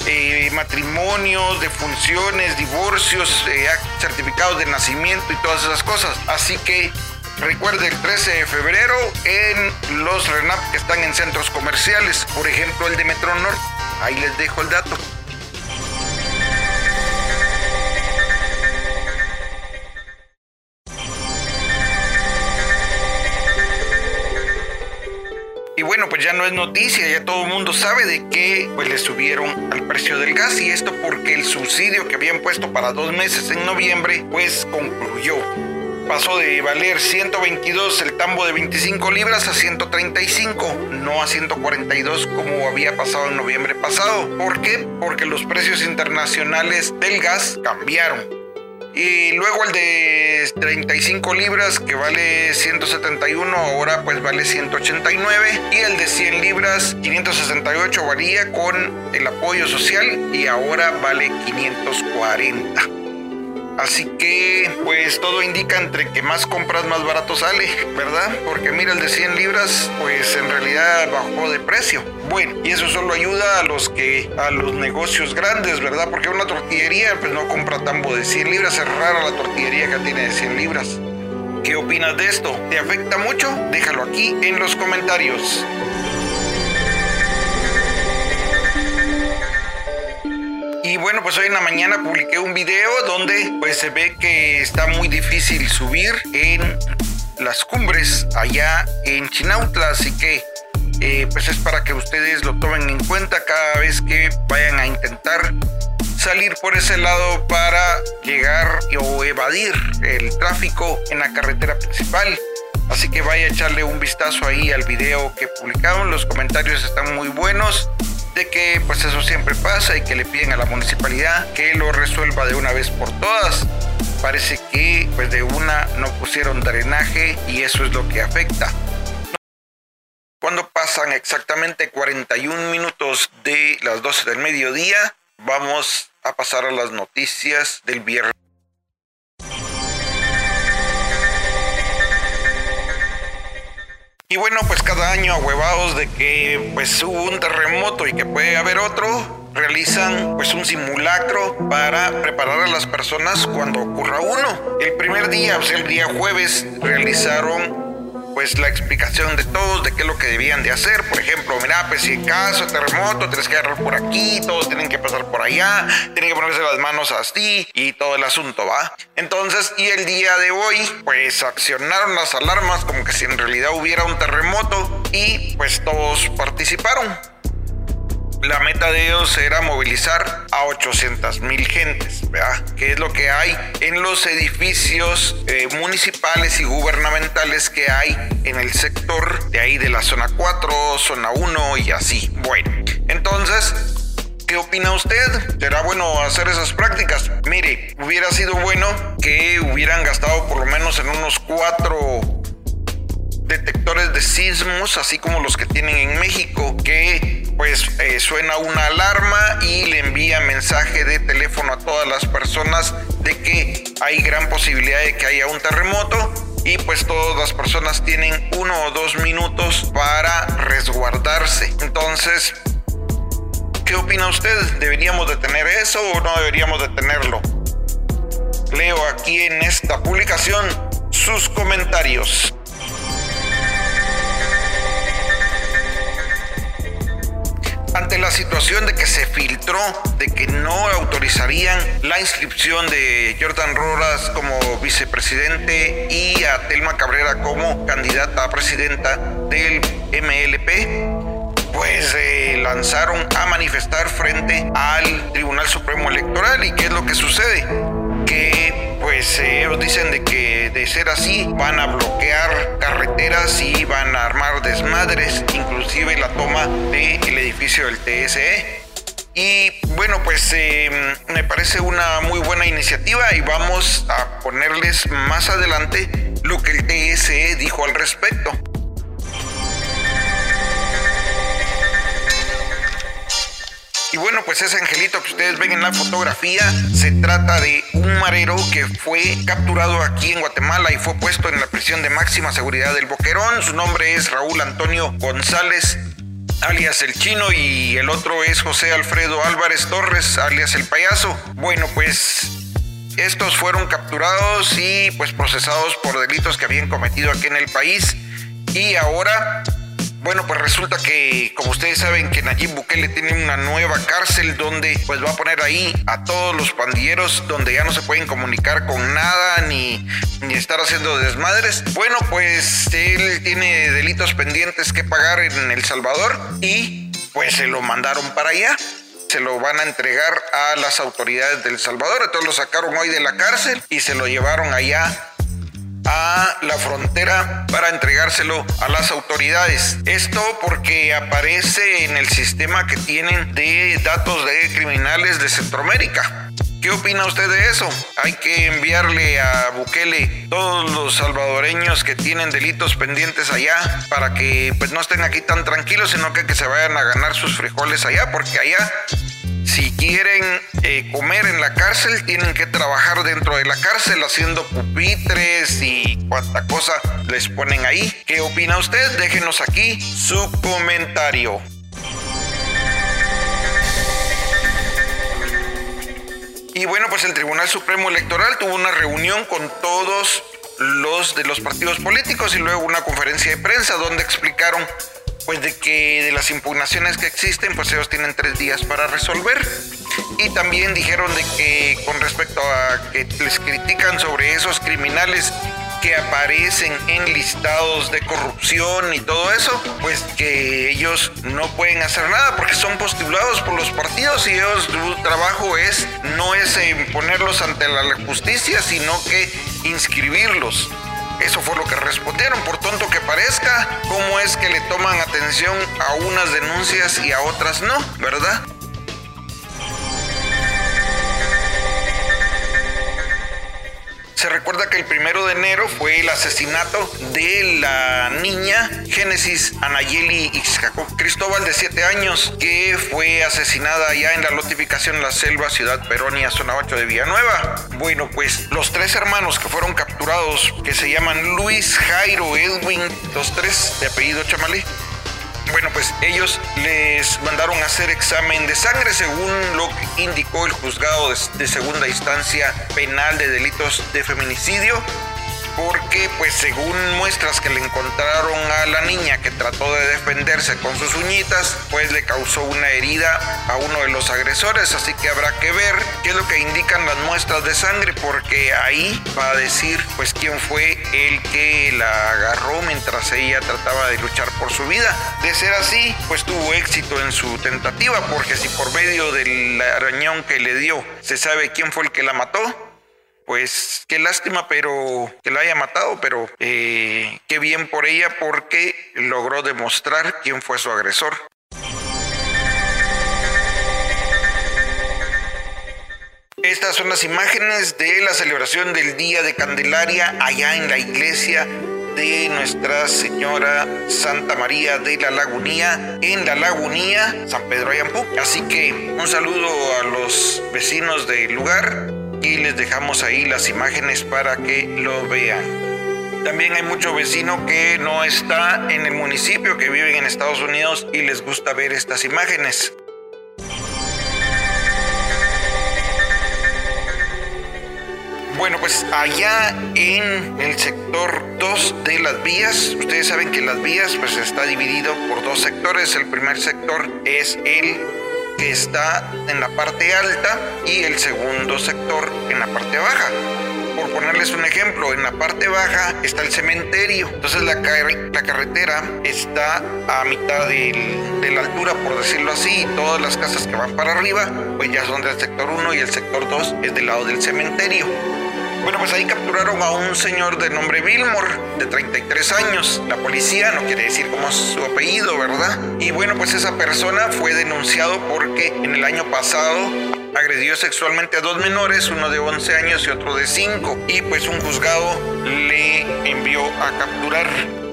eh, matrimonios, defunciones, divorcios, eh, certificados de nacimiento y todas esas cosas. Así que Recuerde el 13 de febrero en los RENAP que están en centros comerciales, por ejemplo el de Metro Norte. Ahí les dejo el dato. Y bueno, pues ya no es noticia, ya todo el mundo sabe de que pues le subieron al precio del gas y esto porque el subsidio que habían puesto para dos meses en noviembre pues concluyó pasó de valer 122 el tambo de 25 libras a 135, no a 142 como había pasado en noviembre pasado. ¿Por qué? Porque los precios internacionales del gas cambiaron. Y luego el de 35 libras que vale 171 ahora pues vale 189 y el de 100 libras 568 varía con el apoyo social y ahora vale 540. Así que, pues todo indica entre que más compras, más barato sale, ¿verdad? Porque mira, el de 100 libras, pues en realidad bajó de precio. Bueno, y eso solo ayuda a los que, a los negocios grandes, ¿verdad? Porque una tortillería, pues no compra tambo de 100 libras, es rara la tortillería que tiene de 100 libras. ¿Qué opinas de esto? ¿Te afecta mucho? Déjalo aquí en los comentarios. Y bueno, pues hoy en la mañana publiqué un video donde pues se ve que está muy difícil subir en las cumbres allá en Chinautla, así que eh, pues es para que ustedes lo tomen en cuenta cada vez que vayan a intentar salir por ese lado para llegar o evadir el tráfico en la carretera principal. Así que vaya a echarle un vistazo ahí al video que publicaron. Los comentarios están muy buenos de que pues eso siempre pasa y que le piden a la municipalidad que lo resuelva de una vez por todas. Parece que pues de una no pusieron drenaje y eso es lo que afecta. Cuando pasan exactamente 41 minutos de las 12 del mediodía, vamos a pasar a las noticias del viernes. Y bueno, pues cada año ahuevados de que pues hubo un terremoto y que puede haber otro, realizan pues un simulacro para preparar a las personas cuando ocurra uno. El primer día, pues el día jueves, realizaron pues la explicación de todos de qué es lo que debían de hacer. Por ejemplo, mira, pues si en caso terremoto tienes que agarrar por aquí, todos tienen que pasar por allá, tienen que ponerse las manos así y todo el asunto, ¿va? Entonces, y el día de hoy, pues accionaron las alarmas como que si en realidad hubiera un terremoto y pues todos participaron la meta de ellos era movilizar a 800 mil gentes, ¿verdad? Que es lo que hay en los edificios eh, municipales y gubernamentales que hay en el sector de ahí de la zona 4, zona 1 y así. Bueno, entonces, ¿Qué opina usted? ¿Será bueno hacer esas prácticas? Mire, hubiera sido bueno que hubieran gastado por lo menos en unos cuatro detectores de sismos, así como los que tienen en México, que pues eh, suena una alarma y le envía mensaje de teléfono a todas las personas de que hay gran posibilidad de que haya un terremoto y pues todas las personas tienen uno o dos minutos para resguardarse. Entonces, ¿qué opina usted? ¿Deberíamos de tener eso o no deberíamos de tenerlo? Leo aquí en esta publicación sus comentarios. Ante la situación de que se filtró de que no autorizarían la inscripción de Jordan Roras como vicepresidente y a Telma Cabrera como candidata a presidenta del MLP, pues eh, lanzaron a manifestar frente al Tribunal Supremo Electoral. ¿Y qué es lo que sucede? Que pues eh, ellos dicen de que de ser así van a bloquear carreteras y van a armar desmadres, inclusive la toma del edificio del TSE. Y bueno, pues em, me parece una muy buena iniciativa y vamos a ponerles más adelante lo que el TSE dijo al respecto. Y bueno, pues ese angelito que ustedes ven en la fotografía se trata de un marero que fue capturado aquí en Guatemala y fue puesto en la prisión de máxima seguridad del Boquerón. Su nombre es Raúl Antonio González alias el chino y el otro es José Alfredo Álvarez Torres alias el payaso. Bueno, pues estos fueron capturados y pues procesados por delitos que habían cometido aquí en el país y ahora bueno, pues resulta que, como ustedes saben, que Nayib Bukele tiene una nueva cárcel donde pues va a poner ahí a todos los pandilleros donde ya no se pueden comunicar con nada ni, ni estar haciendo desmadres. Bueno, pues él tiene delitos pendientes que pagar en El Salvador y pues se lo mandaron para allá se lo van a entregar a las autoridades del Salvador. Entonces lo sacaron hoy de la cárcel y se lo llevaron allá a la frontera para entregárselo a las autoridades. Esto porque aparece en el sistema que tienen de datos de criminales de Centroamérica. ¿Qué opina usted de eso? Hay que enviarle a Bukele todos los salvadoreños que tienen delitos pendientes allá para que pues no estén aquí tan tranquilos, sino que, que se vayan a ganar sus frijoles allá, porque allá si quieren eh, comer en la cárcel, tienen que trabajar dentro de la cárcel haciendo pupitres y cuanta cosa les ponen ahí. ¿Qué opina usted? Déjenos aquí su comentario. Y bueno, pues el Tribunal Supremo Electoral tuvo una reunión con todos los de los partidos políticos y luego una conferencia de prensa donde explicaron pues de que de las impugnaciones que existen, pues ellos tienen tres días para resolver. Y también dijeron de que con respecto a que les critican sobre esos criminales que aparecen en listados de corrupción y todo eso, pues que ellos no pueden hacer nada porque son postulados por los partidos y ellos su trabajo es no es ponerlos ante la justicia, sino que inscribirlos. Eso fue lo que respondieron, por tonto que parezca, cómo es que le toman atención a unas denuncias y a otras no, ¿verdad? Se recuerda que el primero de enero fue el asesinato de la niña Génesis Anayeli Cristóbal de 7 años, que fue asesinada ya en la notificación La Selva, Ciudad Peronia, zona 8 de Villanueva. Bueno, pues los tres hermanos que fueron capturados, que se llaman Luis, Jairo, Edwin, los tres de apellido Chamalí, bueno, pues ellos les mandaron a hacer examen de sangre según lo que indicó el juzgado de, segunda instancia penal de delitos de feminicidio porque pues según muestras que le encontraron a la niña que trató de defenderse con sus uñitas, pues le causó una herida a uno de los agresores, así que habrá que ver qué es lo que indican las muestras de sangre, porque ahí va a decir pues quién fue el que la agarró mientras ella trataba de luchar por su vida. De ser así, pues tuvo éxito en su tentativa, porque si por medio del arañón que le dio se sabe quién fue el que la mató, pues qué lástima, pero que la haya matado, pero eh, qué bien por ella porque logró demostrar quién fue su agresor. Estas son las imágenes de la celebración del Día de Candelaria allá en la iglesia de Nuestra Señora Santa María de la Lagunía, en la Lagunía, San Pedro Ayampu. Así que un saludo a los vecinos del lugar y les dejamos ahí las imágenes para que lo vean. También hay mucho vecino que no está en el municipio, que viven en Estados Unidos y les gusta ver estas imágenes. Bueno, pues allá en el sector 2 de las vías, ustedes saben que las vías pues está dividido por dos sectores. El primer sector es el que está en la parte alta y el segundo sector en la parte baja. Por ponerles un ejemplo, en la parte baja está el cementerio, entonces la, la carretera está a mitad de la altura, por decirlo así, y todas las casas que van para arriba, pues ya son del sector 1 y el sector 2 es del lado del cementerio. Bueno, pues ahí capturaron a un señor de nombre Billmore, de 33 años. La policía no quiere decir cómo es su apellido, ¿verdad? Y bueno, pues esa persona fue denunciado porque en el año pasado agredió sexualmente a dos menores, uno de 11 años y otro de 5. Y pues un juzgado le envió a capturar.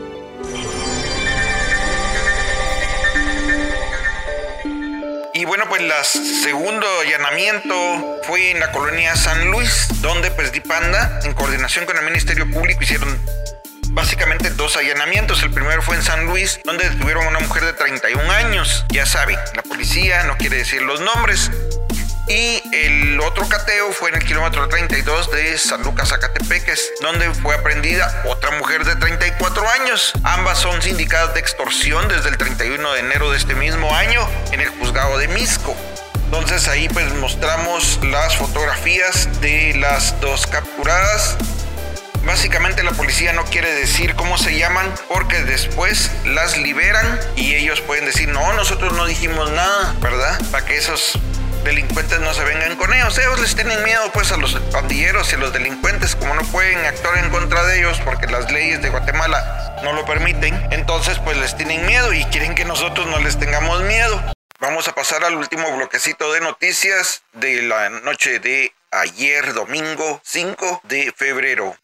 Y bueno, pues el segundo allanamiento fue en la colonia San Luis, donde pues Dipanda, en coordinación con el Ministerio Público, hicieron básicamente dos allanamientos. El primero fue en San Luis, donde detuvieron a una mujer de 31 años. Ya saben, la policía no quiere decir los nombres. Y el otro cateo fue en el kilómetro 32 de San Lucas, Zacatepeques, donde fue aprendida otra mujer de 34 años. Ambas son sindicadas de extorsión desde el 31 de enero de este mismo año en el juzgado de Misco. Entonces ahí pues mostramos las fotografías de las dos capturadas Básicamente la policía no quiere decir cómo se llaman porque después las liberan y ellos pueden decir, no, nosotros no dijimos nada, ¿verdad? Para que esos delincuentes no se vengan con ellos. Ellos les tienen miedo pues a los pandilleros y a los delincuentes, como no pueden actuar en contra de ellos porque las leyes de Guatemala no lo permiten, entonces pues les tienen miedo y quieren que nosotros no les tengamos miedo. Vamos a pasar al último bloquecito de noticias de la noche de ayer, domingo 5 de febrero.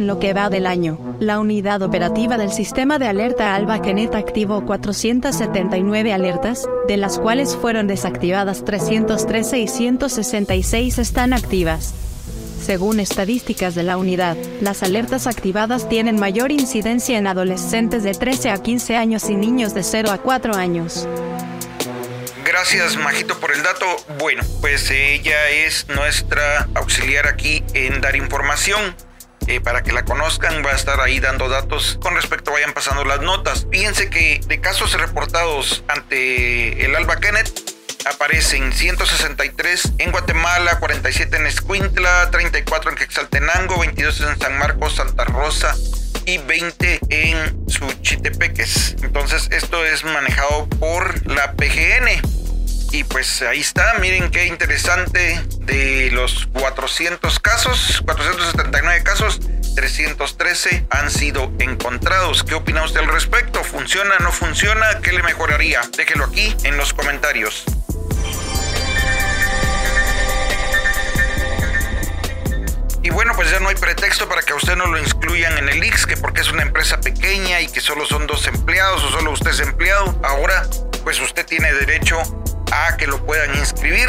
En lo que va del año, la unidad operativa del sistema de alerta Alba Kenet activó 479 alertas, de las cuales fueron desactivadas 313 y 166 están activas. Según estadísticas de la unidad, las alertas activadas tienen mayor incidencia en adolescentes de 13 a 15 años y niños de 0 a 4 años. Gracias, Majito, por el dato. Bueno, pues ella es nuestra auxiliar aquí en dar información. Eh, para que la conozcan, va a estar ahí dando datos con respecto, vayan pasando las notas. Fíjense que de casos reportados ante el Alba Kenneth, aparecen 163 en Guatemala, 47 en Escuintla, 34 en Quexaltenango, 22 en San Marcos, Santa Rosa y 20 en Suchitepeques. Entonces esto es manejado por la PGN. Y pues ahí está, miren qué interesante, de los 400 casos, 479 casos, 313 han sido encontrados. ¿Qué opina usted al respecto? ¿Funciona, no funciona? ¿Qué le mejoraría? Déjelo aquí en los comentarios. Y bueno, pues ya no hay pretexto para que a usted no lo incluyan en el Ix, que porque es una empresa pequeña y que solo son dos empleados o solo usted es empleado. Ahora, pues usted tiene derecho a que lo puedan inscribir.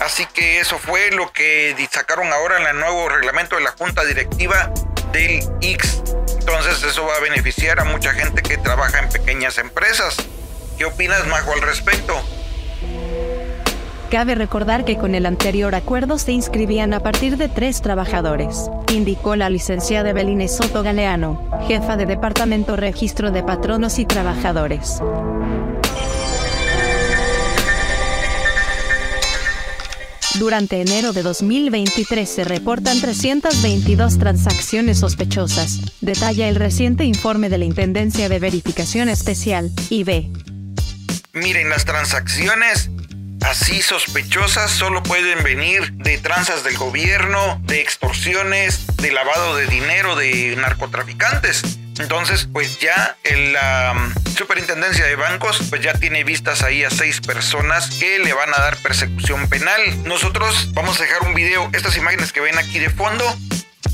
Así que eso fue lo que sacaron ahora en el nuevo reglamento de la Junta Directiva del X. Entonces eso va a beneficiar a mucha gente que trabaja en pequeñas empresas. ¿Qué opinas, Majo, al respecto? Cabe recordar que con el anterior acuerdo se inscribían a partir de tres trabajadores, indicó la licenciada Eveline Soto Galeano, jefa de Departamento Registro de Patronos y Trabajadores. Durante enero de 2023 se reportan 322 transacciones sospechosas, detalla el reciente informe de la Intendencia de Verificación Especial, IB. Miren, las transacciones así sospechosas solo pueden venir de tranzas del gobierno, de extorsiones, de lavado de dinero de narcotraficantes. Entonces, pues ya la superintendencia de bancos, pues ya tiene vistas ahí a seis personas que le van a dar persecución penal. Nosotros vamos a dejar un video, estas imágenes que ven aquí de fondo,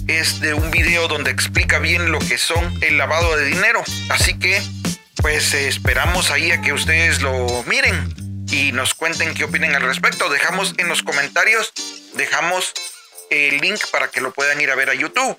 es de un video donde explica bien lo que son el lavado de dinero. Así que, pues esperamos ahí a que ustedes lo miren y nos cuenten qué opinen al respecto. Dejamos en los comentarios, dejamos el link para que lo puedan ir a ver a YouTube.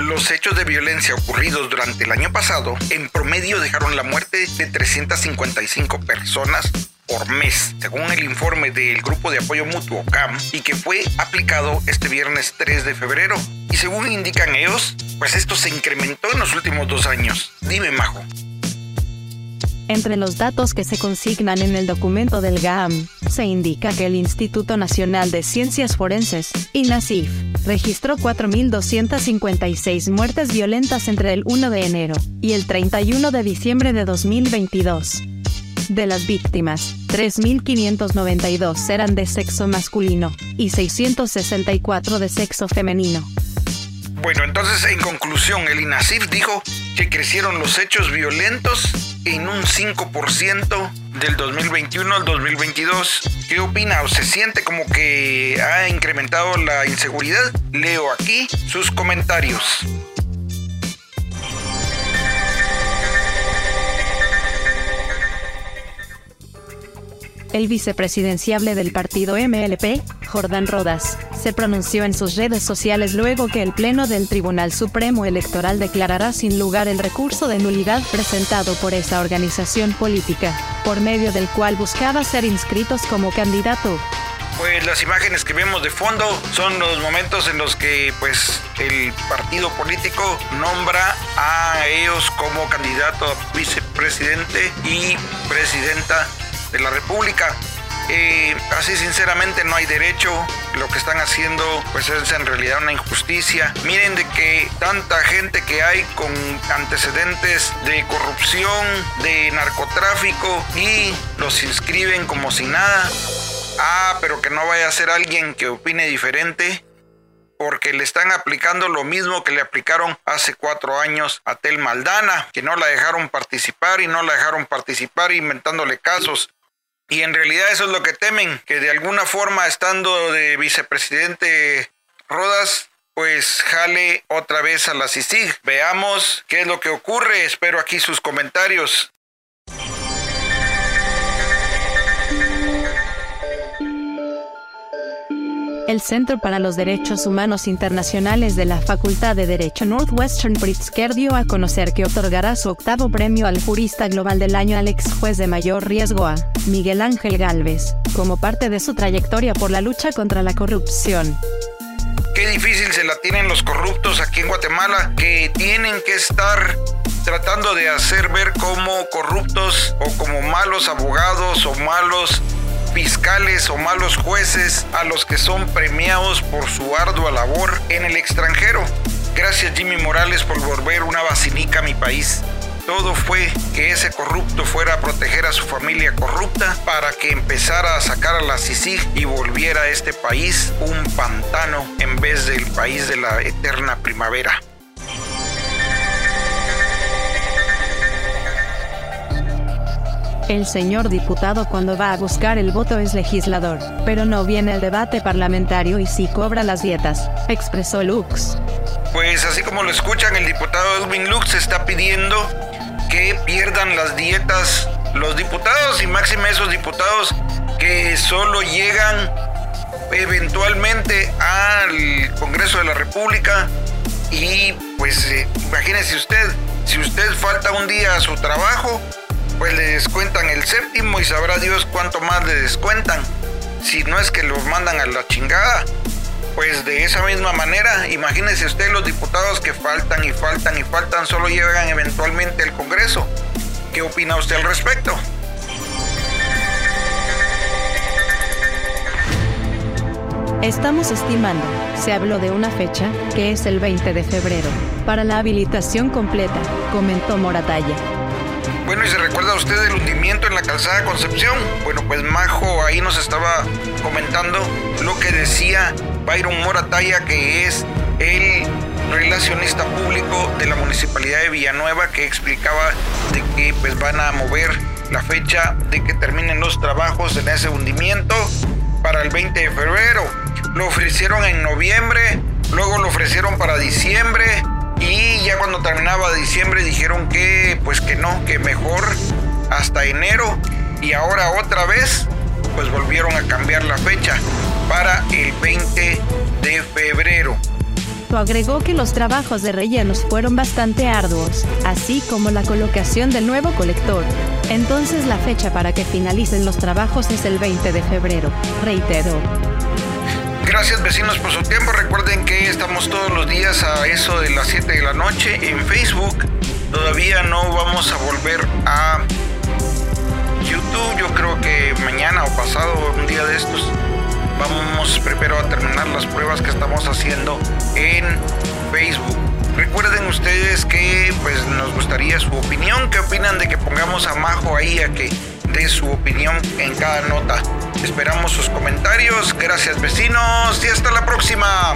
Los hechos de violencia ocurridos durante el año pasado en promedio dejaron la muerte de 355 personas por mes, según el informe del Grupo de Apoyo Mutuo CAM, y que fue aplicado este viernes 3 de febrero. Y según indican ellos, pues esto se incrementó en los últimos dos años. Dime, Majo. Entre los datos que se consignan en el documento del GAM, se indica que el Instituto Nacional de Ciencias Forenses, INACIF, registró 4.256 muertes violentas entre el 1 de enero y el 31 de diciembre de 2022. De las víctimas, 3.592 eran de sexo masculino y 664 de sexo femenino. Bueno, entonces en conclusión, el INASIF dijo que crecieron los hechos violentos en un 5% del 2021 al 2022. ¿Qué opina o se siente como que ha incrementado la inseguridad? Leo aquí sus comentarios. El vicepresidenciable del partido MLP, Jordán Rodas, se pronunció en sus redes sociales luego que el Pleno del Tribunal Supremo Electoral declarará sin lugar el recurso de nulidad presentado por esa organización política, por medio del cual buscaba ser inscritos como candidato. Pues las imágenes que vemos de fondo son los momentos en los que pues el partido político nombra a ellos como candidato a vicepresidente y presidenta de la República. Eh, así sinceramente no hay derecho, lo que están haciendo pues es en realidad una injusticia. Miren de que tanta gente que hay con antecedentes de corrupción, de narcotráfico y los inscriben como si nada. Ah, pero que no vaya a ser alguien que opine diferente porque le están aplicando lo mismo que le aplicaron hace cuatro años a Tel Maldana, que no la dejaron participar y no la dejaron participar inventándole casos. Y en realidad eso es lo que temen, que de alguna forma estando de vicepresidente Rodas, pues jale otra vez a la CICIG. Veamos qué es lo que ocurre. Espero aquí sus comentarios. El Centro para los Derechos Humanos Internacionales de la Facultad de Derecho Northwestern Pritzker dio a conocer que otorgará su octavo premio al jurista global del año al ex juez de mayor riesgo a Miguel Ángel Galvez, como parte de su trayectoria por la lucha contra la corrupción. Qué difícil se la tienen los corruptos aquí en Guatemala, que tienen que estar tratando de hacer ver como corruptos o como malos abogados o malos fiscales o malos jueces a los que son premiados por su ardua labor en el extranjero. Gracias Jimmy Morales por volver una vacinica a mi país. Todo fue que ese corrupto fuera a proteger a su familia corrupta para que empezara a sacar a la CICIG y volviera a este país un pantano en vez del país de la eterna primavera. El señor diputado cuando va a buscar el voto es legislador, pero no viene el debate parlamentario y sí cobra las dietas, expresó Lux. Pues así como lo escuchan, el diputado Edwin Lux está pidiendo que pierdan las dietas los diputados y máxime esos diputados que solo llegan eventualmente al Congreso de la República y pues eh, imagínese usted, si usted falta un día a su trabajo, pues le descuentan el séptimo y sabrá Dios cuánto más le descuentan. Si no es que los mandan a la chingada. Pues de esa misma manera, imagínese usted los diputados que faltan y faltan y faltan, solo llegan eventualmente al Congreso. ¿Qué opina usted al respecto? Estamos estimando, se habló de una fecha, que es el 20 de febrero, para la habilitación completa, comentó Moratalla. Bueno, y se recuerda usted el hundimiento en la calzada Concepción. Bueno, pues Majo ahí nos estaba comentando lo que decía Byron Morataya, que es el relacionista público de la municipalidad de Villanueva, que explicaba de que pues van a mover la fecha de que terminen los trabajos en ese hundimiento para el 20 de febrero. Lo ofrecieron en noviembre, luego lo ofrecieron para diciembre y ya cuando terminaba diciembre dijeron que pues que no, que mejor hasta enero y ahora otra vez pues volvieron a cambiar la fecha para el 20 de febrero. Agregó que los trabajos de rellenos fueron bastante arduos, así como la colocación del nuevo colector. Entonces la fecha para que finalicen los trabajos es el 20 de febrero, reiteró. Gracias vecinos por su tiempo. Recuerden que estamos todos los días a eso de las 7 de la noche en Facebook. Todavía no vamos a volver a YouTube. Yo creo que mañana o pasado, un día de estos, vamos primero a terminar las pruebas que estamos haciendo en Facebook. Recuerden ustedes que pues nos gustaría su opinión. ¿Qué opinan de que pongamos a Majo ahí a que dé su opinión en cada nota? Esperamos sus comentarios. Gracias vecinos y hasta la próxima.